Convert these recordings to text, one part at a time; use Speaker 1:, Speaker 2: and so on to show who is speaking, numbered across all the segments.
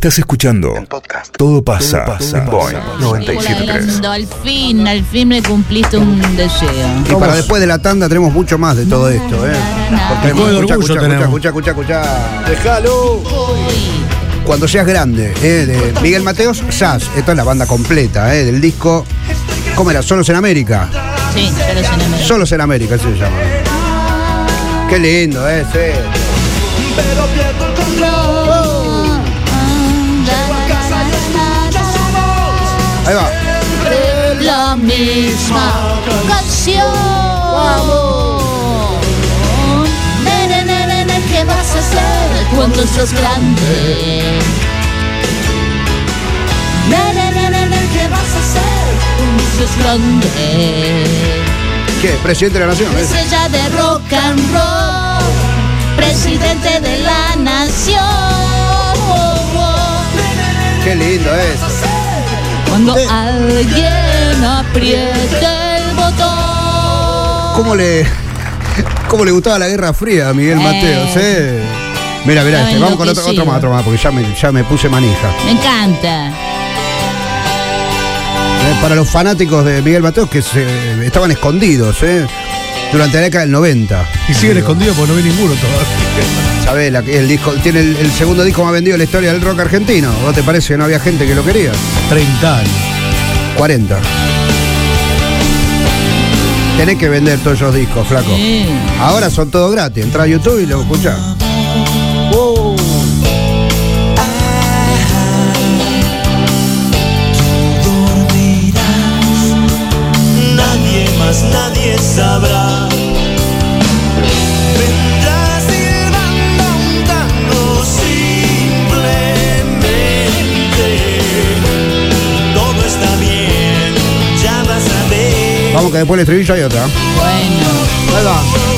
Speaker 1: Estás escuchando Todo pasa, en Boeing
Speaker 2: Hola,
Speaker 1: 97.3.
Speaker 2: Orlando, al fin, al fin me cumpliste un deseo.
Speaker 3: Y para después de la tanda tenemos mucho más de todo esto, ¿eh? Porque escucha, escucha, escucha, escucha. Déjalo. Cuando seas grande, ¿eh? de Miguel Mateos, SAS. Esta es la banda completa, ¿eh? Del disco. ¿Cómo era? Solos en América.
Speaker 2: sí, pero se me
Speaker 3: Solos en América, así se llama. Qué lindo, ¿eh? Sí. Ahí
Speaker 2: La misma canción. Nene, nene, nene, ¿qué vas a hacer cuando seas grande? Nene, nene, nene, ¿qué vas a hacer cuando seas grande?
Speaker 3: ¿Qué? Presidente de la Nación. ¿eh?
Speaker 2: Estrella de rock and roll, presidente de la nación.
Speaker 3: Qué lindo es.
Speaker 2: Cuando alguien apriete el botón.
Speaker 3: ¿Cómo le, ¿Cómo le gustaba la Guerra Fría a Miguel
Speaker 2: Eh.
Speaker 3: Mateos, eh? Mira, mira, este. vamos con otro, otro más, otro más, porque ya me, ya me puse manija.
Speaker 2: Me encanta.
Speaker 3: Eh, Para los fanáticos de Miguel Mateos que se, estaban escondidos, ¿eh? Durante la década del 90.
Speaker 4: Y siguen escondidos porque no vi ninguno todavía.
Speaker 3: ¿Sabés? La, el disco, tiene el, el segundo disco más vendido en la historia del rock argentino. ¿Vos te parece que no había gente que lo quería?
Speaker 4: 30 años.
Speaker 3: 40. Tenés que vender todos esos discos, flaco.
Speaker 2: Sí.
Speaker 3: Ahora son todos gratis. Entra a YouTube y lo escuchás. Después del estribillo hay otra.
Speaker 2: Bueno.
Speaker 3: Ahí va.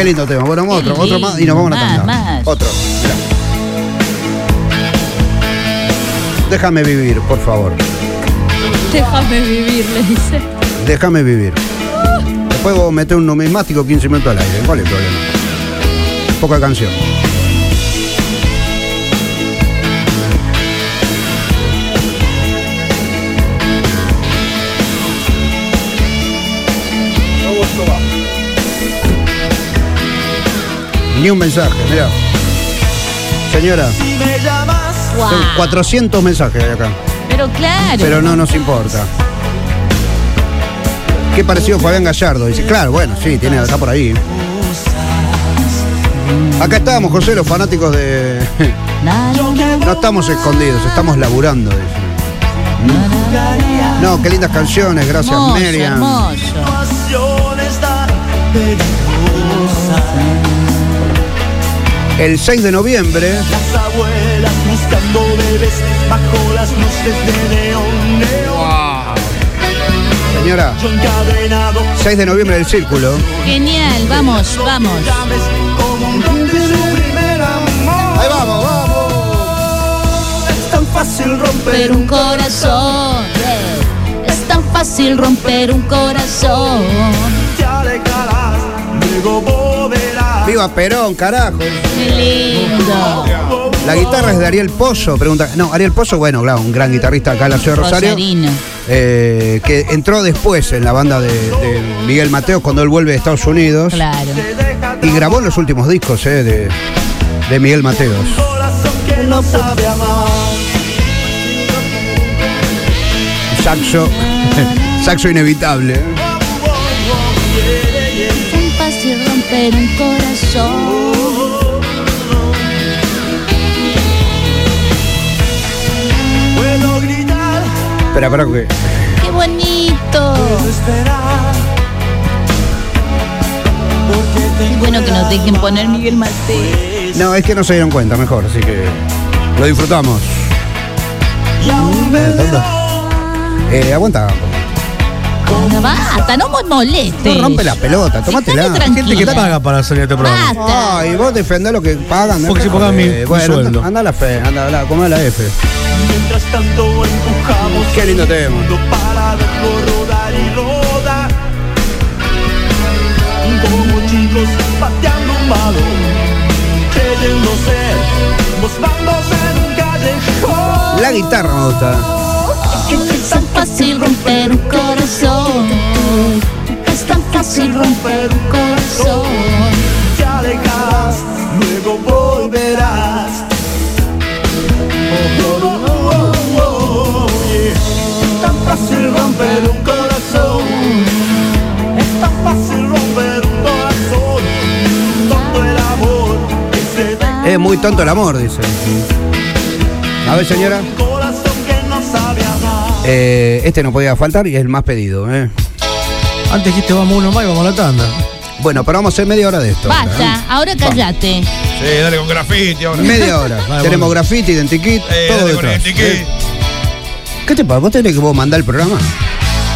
Speaker 3: Qué lindo tema. Bueno, otro, otro más y nos vamos a la tanda.
Speaker 2: Más.
Speaker 3: Otro. Mirá. Déjame vivir, por favor.
Speaker 2: Déjame vivir, le dice.
Speaker 3: Déjame vivir. Después vos metés un numismático 15 minutos al aire. ¿Cuál es el problema? Poca canción. Ni un mensaje, mira. Señora,
Speaker 2: Guau.
Speaker 3: tengo 400 mensajes de acá.
Speaker 2: Pero claro.
Speaker 3: Pero no nos importa. Qué parecido Fabián Gallardo. Dice, claro, bueno, sí, tiene, está por ahí. Acá estamos, José, los fanáticos de. No estamos escondidos, estamos laburando, dice. No, qué lindas canciones, gracias,
Speaker 2: hermoso,
Speaker 3: Miriam.
Speaker 2: hermoso.
Speaker 3: El 6 de noviembre,
Speaker 5: Las abuelas buscando bebés bajo las luces de neón, neón.
Speaker 3: señora,
Speaker 5: Yo encadenado,
Speaker 3: 6 de noviembre del Círculo.
Speaker 2: Genial, vamos, vamos.
Speaker 5: llames como un plan de su primer amor.
Speaker 3: Ahí vamos, vamos.
Speaker 5: Es tan fácil romper
Speaker 2: un corazón. Es tan fácil romper un corazón.
Speaker 5: te alejarás, luego volverás.
Speaker 3: Viva Perón, carajo.
Speaker 2: Qué lindo.
Speaker 3: La guitarra es de Ariel Pozo, pregunta. No, Ariel Pozo, bueno, claro, un gran guitarrista acá en la ciudad de Rosario. Eh, que entró después en la banda de, de Miguel Mateos cuando él vuelve de Estados Unidos
Speaker 2: Claro.
Speaker 3: y grabó los últimos discos eh, de, de Miguel Mateos. Saxo, saxo inevitable.
Speaker 2: Romper un corazón.
Speaker 5: Puedo gritar,
Speaker 3: Espera, espera, que
Speaker 2: Qué bonito. Qué bueno que nos dejen poner Miguel Mateo.
Speaker 3: No, es que no se dieron cuenta, mejor, así que lo disfrutamos.
Speaker 5: Y aún me verás
Speaker 3: Eh, aguanta.
Speaker 2: No, basta, no me molestes.
Speaker 3: No rompe la pelota.
Speaker 2: Dejame
Speaker 4: Hay gente que paga para salir a este programa.
Speaker 2: Basta.
Speaker 3: Ay, vos defendés lo que pagan.
Speaker 4: Porque si pagan mi-
Speaker 3: Eh,
Speaker 4: mi
Speaker 3: bueno,
Speaker 4: sueldo.
Speaker 3: anda, a la fe, anda a la, la F.
Speaker 5: Mientras tanto empujamos
Speaker 3: Qué lindo tema.
Speaker 5: mundo para verlo rodar y rodar. Como chicos pateando un balón, creyendo ser los bandos en un callejón.
Speaker 3: La guitarra me gusta.
Speaker 2: Es tan fácil romper un corazón. Es tan fácil romper un corazón.
Speaker 5: Te alejarás, luego volverás. Oh, oh, oh, oh, oh, yeah. Tan fácil romper un corazón. Es tan fácil romper un corazón. Todo el amor que se da.
Speaker 3: Es muy tonto el amor, dice. A ver, señora. Eh, este no podía faltar y es el más pedido. ¿eh?
Speaker 4: Antes dijiste vamos uno más y vamos a la tanda.
Speaker 3: Bueno, pero vamos a hacer media hora de esto. ahora,
Speaker 2: Basta, ahora callate.
Speaker 6: Sí, dale con graffiti ahora.
Speaker 3: ¿eh? Media hora.
Speaker 4: Vale,
Speaker 3: Tenemos
Speaker 4: bueno.
Speaker 3: graffiti, identikit,
Speaker 6: Eh,
Speaker 3: todo detrás. ¿eh? ¿Qué te pasa? ¿Vos tenés que vos mandar el programa?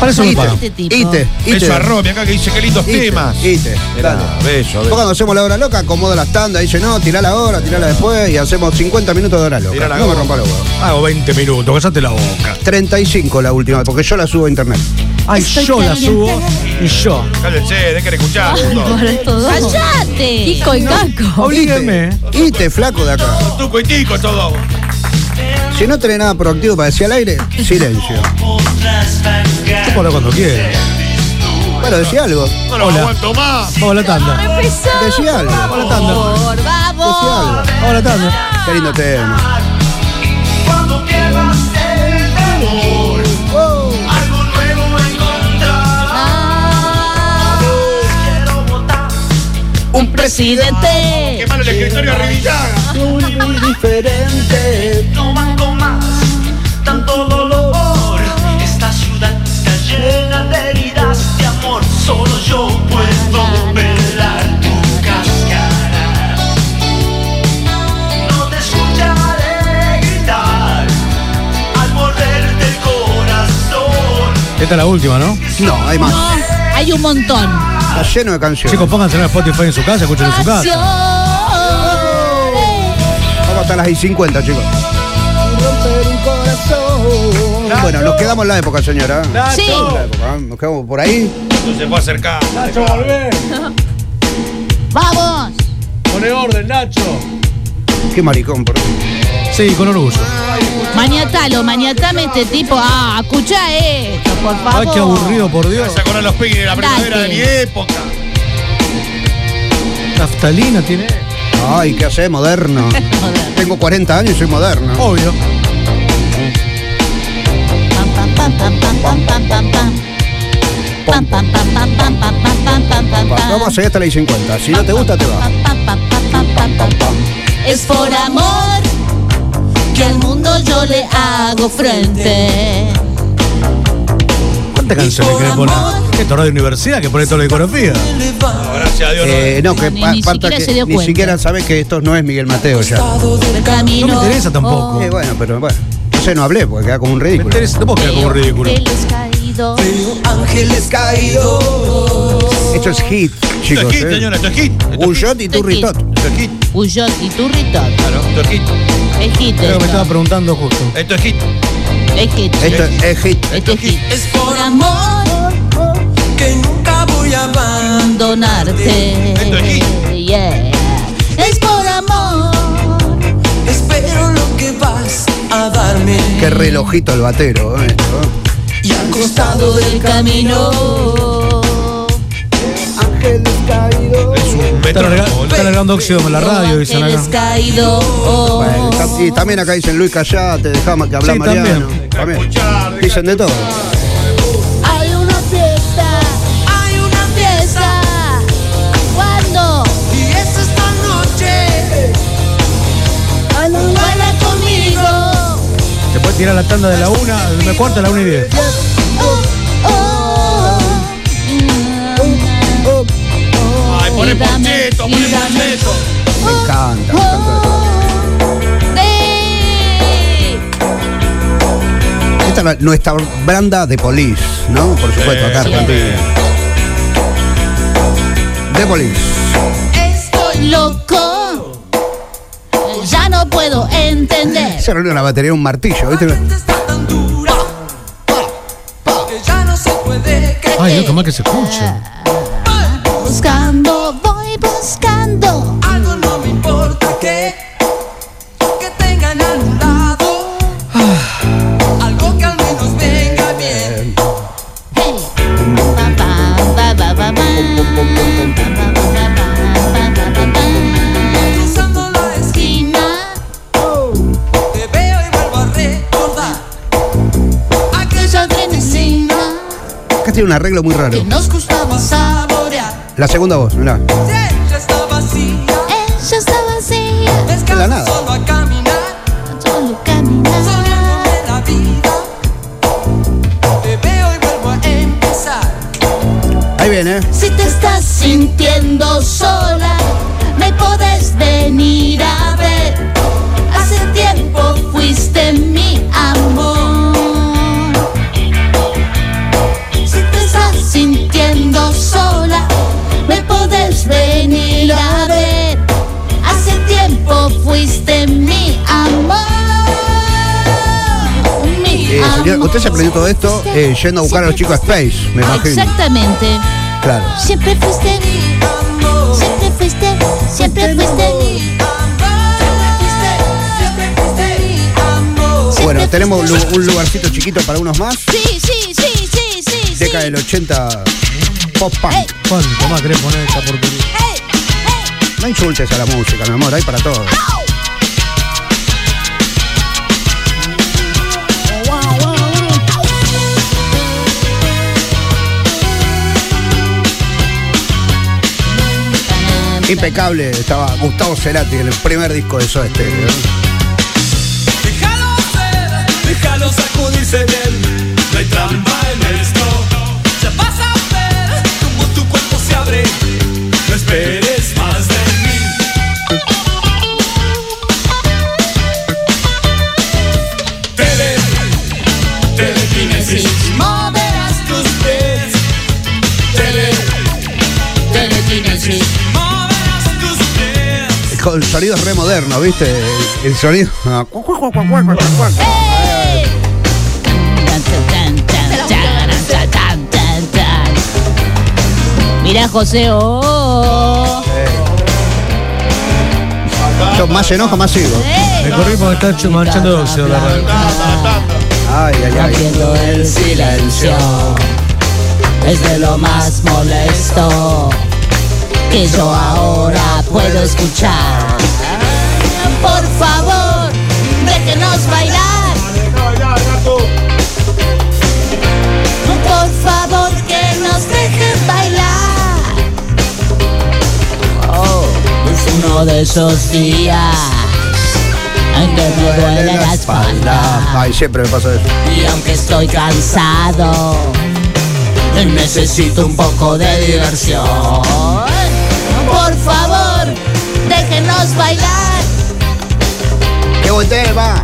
Speaker 4: Para eso me
Speaker 3: Ite,
Speaker 4: pagan.
Speaker 2: Este
Speaker 3: ite, ite.
Speaker 6: Beso a Romy acá que dice qué lindos
Speaker 3: Ite,
Speaker 6: temas.
Speaker 3: ite,
Speaker 6: Mirá,
Speaker 3: dale. Vos
Speaker 6: beso.
Speaker 3: cuando hacemos la hora loca, acomoda las tandas, dice no, tirala ahora, tirala después y hacemos 50 minutos de hora loca.
Speaker 6: Tirá la
Speaker 3: no me rompa los huevos.
Speaker 4: Hago 20 minutos, casate la boca.
Speaker 3: 35 la última, porque yo la subo a internet.
Speaker 4: Ay,
Speaker 2: Estoy
Speaker 4: yo la subo y yo.
Speaker 6: Cállense, dejen de escuchar.
Speaker 2: ¡Callate!
Speaker 7: Kiko y Caco.
Speaker 4: Oblíguenme.
Speaker 3: Ite, flaco de acá.
Speaker 6: Tuco y tico todo.
Speaker 3: Si no tenés nada proactivo para decir al aire, silencio.
Speaker 4: Puedo cuando quiera.
Speaker 3: Bueno, decí algo.
Speaker 6: No lo
Speaker 4: Hola.
Speaker 6: aguanto más.
Speaker 4: Vamos a la tanda.
Speaker 3: Decí algo.
Speaker 4: Vamos a la tanda.
Speaker 2: Por
Speaker 3: Decí
Speaker 2: vamos.
Speaker 3: algo.
Speaker 4: Vamos a la tanda.
Speaker 3: Qué lindo tema.
Speaker 5: Cuando pierdas el temor, algo nuevo encontrarás.
Speaker 2: Ah,
Speaker 5: Quiero votar
Speaker 2: un presidente.
Speaker 6: Qué malo el escritorio Arribillaga.
Speaker 3: Muy diferente.
Speaker 5: no banco más tanto dolor. Esta ciudad está llena de heridas de amor. Solo yo puedo velar tu cáscara. No te escucharé gritar al morderte el corazón.
Speaker 4: Esta es la última, ¿no?
Speaker 3: No, hay más.
Speaker 2: No, hay un montón.
Speaker 3: Está lleno de canciones.
Speaker 4: Chicos, pónganse en Spotify en su casa, escuchen en su casa.
Speaker 3: Vamos hasta las y 50, chicos. Bueno, nos quedamos en la época, señora.
Speaker 2: Sí.
Speaker 3: La época, ¿eh? Nos quedamos por ahí.
Speaker 6: No se puede acercar.
Speaker 4: Nacho, volvé.
Speaker 2: Vamos.
Speaker 4: Pone orden, Nacho.
Speaker 3: Qué maricón, por
Speaker 4: Sí, con orgullo.
Speaker 2: Maniatalo, maniatame este tipo. Ah, escucha esto, por favor.
Speaker 4: Ay, qué aburrido, por Dios.
Speaker 6: Se acuerdan los piggy de la primavera de mi época.
Speaker 4: Naftalina tiene.
Speaker 3: Ay, ¿qué hace? Moderno. Tengo 40 años y soy moderno.
Speaker 4: Obvio.
Speaker 3: Vamos a seguir hasta las y 50. Si no te gusta, te va.
Speaker 2: Es por amor que al mundo yo le hago frente.
Speaker 4: ¿Cuántas canciones querés poner? Esto radio universidad que pone toda la discografía.
Speaker 6: No, gracias a Dios.
Speaker 3: Eh, no, que
Speaker 2: Ni- ni siquiera
Speaker 3: que
Speaker 2: se dio
Speaker 3: ni siquiera sabes que esto no es Miguel Mateo ya.
Speaker 4: No me interesa tampoco.
Speaker 3: Eh, bueno, pero bueno. No sé, no hablé porque queda como un
Speaker 4: Me
Speaker 3: ridículo.
Speaker 4: interesa, no puedo quedar como un ridículo.
Speaker 2: Ángeles caídos.
Speaker 5: Ángeles caídos.
Speaker 3: Esto es hit,
Speaker 6: Esto
Speaker 3: chicos.
Speaker 6: es hit,
Speaker 3: eh.
Speaker 6: señora, esto es hit. Esto
Speaker 3: Un
Speaker 6: es hit.
Speaker 3: shot y tu
Speaker 2: Esto es hit.
Speaker 3: ritot.
Speaker 6: Esto es hit.
Speaker 2: Uyot y turritot.
Speaker 6: Claro, esto es hit.
Speaker 2: Es hit.
Speaker 4: Creo que me estaba
Speaker 2: esto.
Speaker 4: preguntando justo.
Speaker 6: Esto es hit.
Speaker 2: Es hit.
Speaker 3: Esto es hit.
Speaker 2: Este es hit.
Speaker 5: Es
Speaker 2: Por amor
Speaker 5: que nunca voy a
Speaker 2: abandonarte.
Speaker 6: Esto es hit.
Speaker 2: Yeah.
Speaker 3: Qué relojito el batero. eh, esto.
Speaker 5: Y al
Speaker 2: Costado del camino.
Speaker 3: Ángeles caídos.
Speaker 6: Es un
Speaker 4: Está, largando óxido en la radio, dicen acá.
Speaker 2: caídos.
Speaker 3: Bueno, y también acá dicen Luis Callate, dejamos que habla
Speaker 4: Sí,
Speaker 3: Mariano.
Speaker 4: también.
Speaker 3: También. Dicen de todo.
Speaker 4: Puede tirar la tanda de la una, la cuarta a la una y diez.
Speaker 6: Ay,
Speaker 2: dame,
Speaker 6: poncheto,
Speaker 2: dame.
Speaker 6: poncheto.
Speaker 3: Me encanta, me encanta. Esta es nuestra banda de Police, ¿no? Por supuesto, acá
Speaker 6: Sí,
Speaker 3: Argentina. De Police.
Speaker 2: Estoy loco. Puedo entender.
Speaker 3: Se reunió la batería de un martillo, ¿viste?
Speaker 7: está tan dura que ya no se puede creer.
Speaker 4: Ay, no, más que se escucha.
Speaker 3: Tiene un arreglo muy raro.
Speaker 2: que nos gustaba saborear.
Speaker 3: La segunda voz, mirá.
Speaker 7: Ella está vacía,
Speaker 2: Ella está vacía,
Speaker 3: la nada.
Speaker 7: solo a caminar.
Speaker 2: solo caminar.
Speaker 7: Soñándome la vida. Te veo y vuelvo a empezar.
Speaker 3: Ahí viene.
Speaker 2: Si te estás sintiendo
Speaker 3: Usted se aprendió todo esto eh, yendo a buscar a los chicos a Space, me imagino.
Speaker 2: Exactamente.
Speaker 3: Claro.
Speaker 2: Siempre fuiste Siempre fuiste, siempre fuiste
Speaker 3: Bueno, tenemos un lu- un lugarcito chiquito para unos más.
Speaker 2: Sí, sí, sí, sí, sí.
Speaker 3: Década
Speaker 2: sí.
Speaker 3: del 80 pop punk.
Speaker 2: Ey,
Speaker 4: ¿Cuánto más querés poner esta porquería?
Speaker 2: ey, ey.
Speaker 3: No insultes a la música, mi amor, hay para todo. Impecable, estaba Gustavo Cerati en el primer disco de Soda Stereo.
Speaker 5: Déjalo ser, déjalo sacudirse bien. No hay trampa en esto. Ya vas a ver cómo tu cuerpo se abre. No esperes
Speaker 3: Con sonidos re modernos, ¿viste? El, el sonido. ah,
Speaker 2: ¡Ey! Tan, tan, tan, tan, tan, tan, tan, tan. Mira, José, oh.
Speaker 3: Yo más se enoja, más sigo.
Speaker 2: Ey.
Speaker 4: Me corrí porque está ch- manchando de óxido la radio.
Speaker 3: Ay, ay, ay.
Speaker 2: Rompiendo el silencio es de lo más molesto que yo ahora puedo escuchar. Por favor, déjenos bailar. Por favor, que nos dejen bailar. Oh, es uno de esos días en que me duele la espalda.
Speaker 3: Ay, siempre me pasa eso.
Speaker 2: Y aunque estoy cansado, necesito un poco de diversión. Por favor, déjenos bailar.
Speaker 3: ¡Qué buen tema!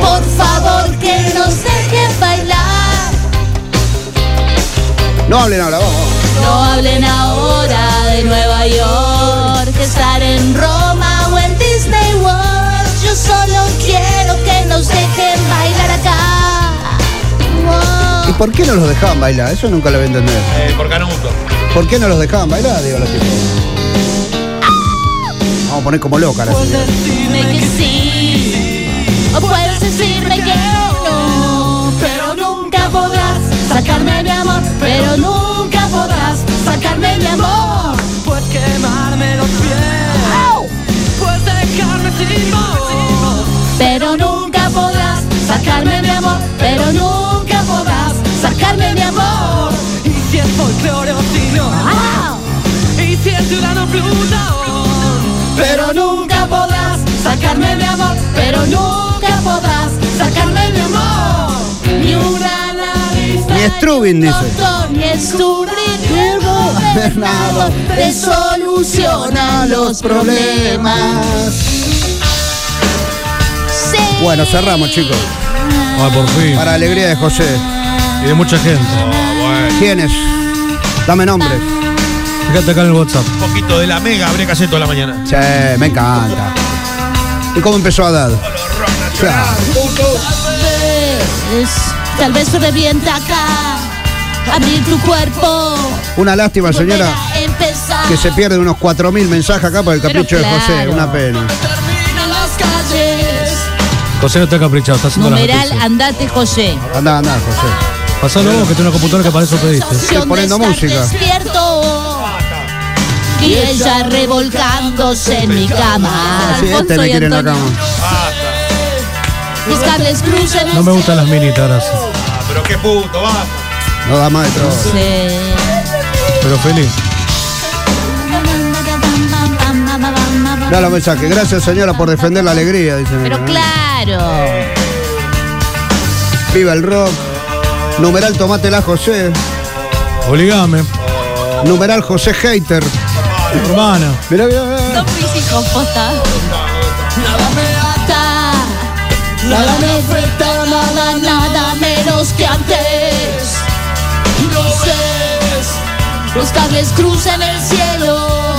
Speaker 2: Por favor, que nos dejen bailar.
Speaker 3: No hablen ahora, vamos.
Speaker 2: No hablen ahora de Nueva York, estar en Roma o en Disney World. Yo solo quiero que nos dejen bailar acá.
Speaker 3: ¿Y por qué no los dejaban bailar? Eso nunca lo voy a entender.
Speaker 6: Eh, por Canuto.
Speaker 3: ¿Por qué no los dejaban bailar? Digo los tipos. Vamos a poner como loca la señora.
Speaker 2: Dime que sí, o puedes decirme que no, pero nunca podrás sacarme mi amor, pero nunca podrás sacarme mi amor.
Speaker 7: Puedes quemarme
Speaker 3: Strubin, dice.
Speaker 2: gobernador te soluciona los problemas.
Speaker 3: Bueno, cerramos, chicos.
Speaker 2: Ah,
Speaker 4: por fin.
Speaker 3: Para alegría de José.
Speaker 4: Y de mucha gente.
Speaker 3: ¿Quiénes? Dame nombres.
Speaker 4: Fíjate acá en el WhatsApp.
Speaker 6: Un poquito de la mega habría que hacer toda la mañana.
Speaker 3: Sí, me encanta. ¿Y cómo empezó a dar? Claro.
Speaker 2: Tal vez, vez revienta acá. Abrir tu cuerpo.
Speaker 3: Una lástima, señora, que se pierden unos 4.000 mensajes acá por el capricho de José. Una pena.
Speaker 4: José no está caprichado, está haciendo
Speaker 2: Numeral,
Speaker 4: noticias.
Speaker 2: andate, José.
Speaker 3: Andá, andá, José.
Speaker 4: Pasalo vos, que tiene una computadora que para eso pediste.
Speaker 2: Sensación
Speaker 3: poniendo música.
Speaker 2: Despierto. Y ella revolcándose en mi cama.
Speaker 3: Ah, Sí, este me quiere en la cama.
Speaker 4: No me gustan las minitas, gracias.
Speaker 6: Ah, pero qué puto, basta.
Speaker 3: No da más de todo.
Speaker 2: Sí.
Speaker 4: Pero feliz.
Speaker 3: Da los mensajes. Gracias, señora, por defender la alegría, dice.
Speaker 2: Pero claro.
Speaker 3: Viva el rock. Numeral Tomátela José.
Speaker 4: Obligame.
Speaker 3: Numeral José Hater.
Speaker 4: Hermana.
Speaker 3: Mirá, mirá, mirá.
Speaker 2: Son posta. Nada me afecta, nada, nada menos que antes. Ves. Los cables cruzan el cielo.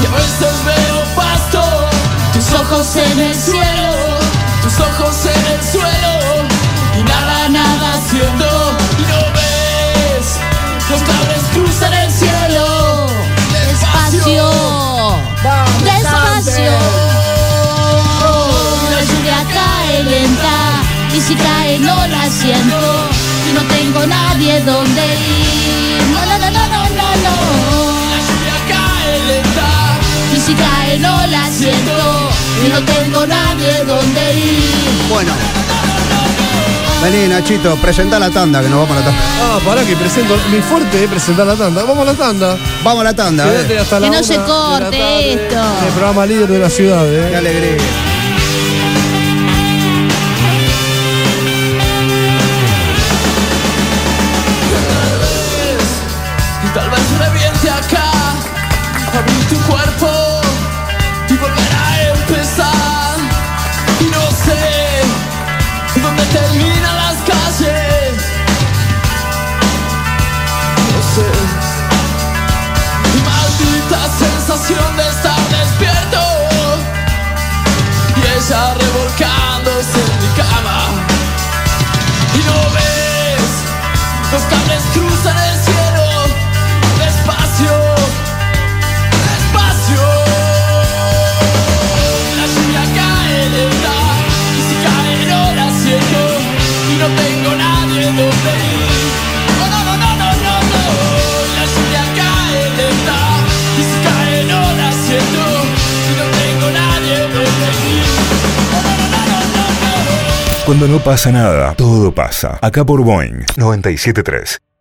Speaker 7: Y a veces veo pasto.
Speaker 2: Tus ojos en el cielo.
Speaker 7: Tus ojos en el suelo.
Speaker 2: Si cae no la siento. Y no tengo nadie donde ir. No, no, no, no, no, no, no.
Speaker 7: Ya cae lenta.
Speaker 2: Y si cae no la siento. Y no tengo nadie donde ir.
Speaker 3: Bueno. Vení, Nachito, presenta la tanda, que nos vamos a la tanda.
Speaker 8: Ah, pará que presento. Mi fuerte es presentar la tanda. Vamos a la tanda.
Speaker 3: Vamos a la tanda,
Speaker 8: Quédate
Speaker 3: eh.
Speaker 8: hasta
Speaker 2: Que
Speaker 8: la
Speaker 2: no se
Speaker 8: la
Speaker 2: corte
Speaker 8: tarde,
Speaker 2: esto.
Speaker 8: El programa líder de la ciudad,
Speaker 3: Qué
Speaker 8: eh.
Speaker 3: alegría.
Speaker 7: No ves. Los cables cruzan
Speaker 1: Cuando no pasa nada, todo pasa. Acá por Boeing 973.